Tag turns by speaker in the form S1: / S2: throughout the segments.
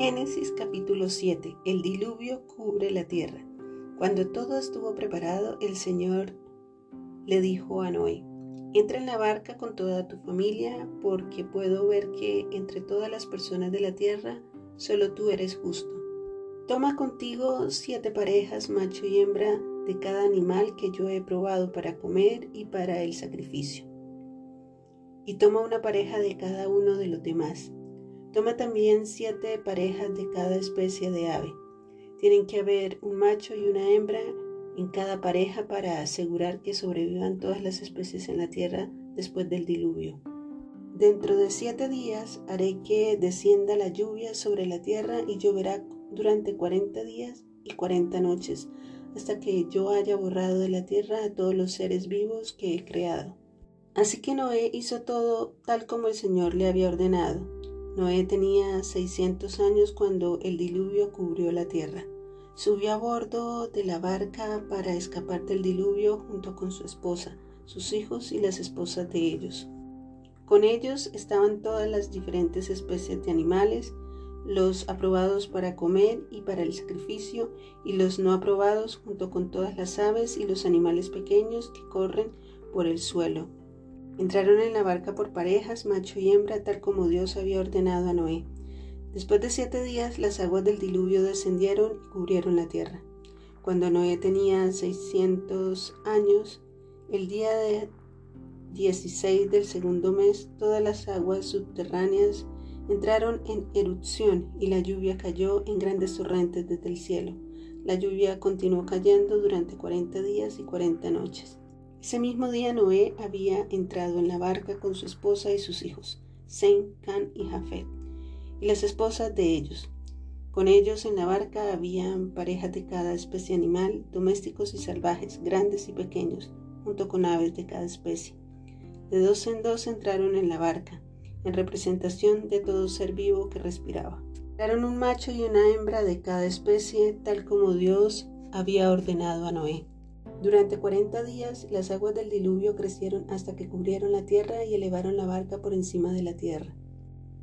S1: Génesis capítulo 7. El diluvio cubre la tierra. Cuando todo estuvo preparado, el Señor le dijo a Noé, entra en la barca con toda tu familia, porque puedo ver que entre todas las personas de la tierra, solo tú eres justo. Toma contigo siete parejas, macho y hembra, de cada animal que yo he probado para comer y para el sacrificio. Y toma una pareja de cada uno de los demás Toma también siete parejas de cada especie de ave. Tienen que haber un macho y una hembra en cada pareja para asegurar que sobrevivan todas las especies en la tierra después del diluvio. Dentro de siete días haré que descienda la lluvia sobre la tierra y lloverá durante cuarenta días y cuarenta noches, hasta que yo haya borrado de la tierra a todos los seres vivos que he creado. Así que Noé hizo todo tal como el Señor le había ordenado Noé tenía 600 años cuando el diluvio cubrió la tierra. Subió a bordo de la barca para escapar del diluvio junto con su esposa, sus hijos y las esposas de ellos. Con ellos estaban todas las diferentes especies de animales, los aprobados para comer y para el sacrificio, y los no aprobados junto con todas las aves y los animales pequeños que corren por el suelo, Entraron en la barca por parejas, macho y hembra, tal como Dios había ordenado a Noé. Después de siete días las aguas del diluvio descendieron y cubrieron la tierra. Cuando Noé tenía seiscientos años, el día de 16 del segundo mes, todas las aguas subterráneas entraron en erupción y la lluvia cayó en grandes torrentes desde el cielo. La lluvia continuó cayendo durante cuarenta días y cuarenta noches. Ese mismo día Noé había entrado en la barca con su esposa y sus hijos, Sem, Can y Jafet, y las esposas de ellos. Con ellos en la barca habían parejas de cada especie animal, domésticos y salvajes, grandes y pequeños, junto con aves de cada especie. De dos en dos entraron en la barca, en representación de todo ser vivo que respiraba. Entraron un macho y una hembra de cada especie, tal como Dios había ordenado a Noé. Durante cuarenta días las aguas del diluvio crecieron hasta que cubrieron la tierra y elevaron la barca por encima de la tierra.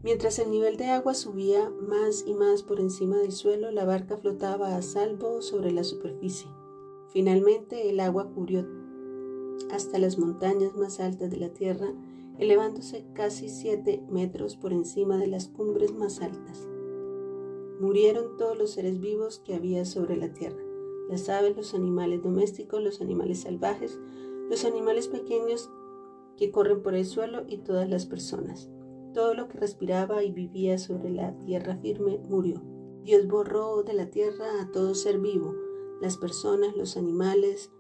S1: Mientras el nivel de agua subía más y más por encima del suelo, la barca flotaba a salvo sobre la superficie. Finalmente el agua cubrió hasta las montañas más altas de la tierra, elevándose casi siete metros por encima de las cumbres más altas. Murieron todos los seres vivos que había sobre la tierra las aves, los animales domésticos, los animales salvajes, los animales pequeños que corren por el suelo y todas las personas. Todo lo que respiraba y vivía sobre la tierra firme murió. Dios borró de la tierra a todo ser vivo, las personas, los animales,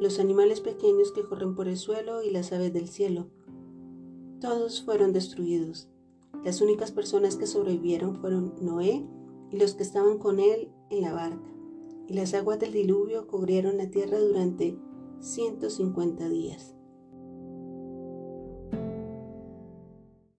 S1: los animales pequeños que corren por el suelo y las aves del cielo. Todos fueron destruidos. Las únicas personas que sobrevivieron fueron Noé y los que estaban con él en la barca y las aguas del diluvio cubrieron la tierra durante 150 días.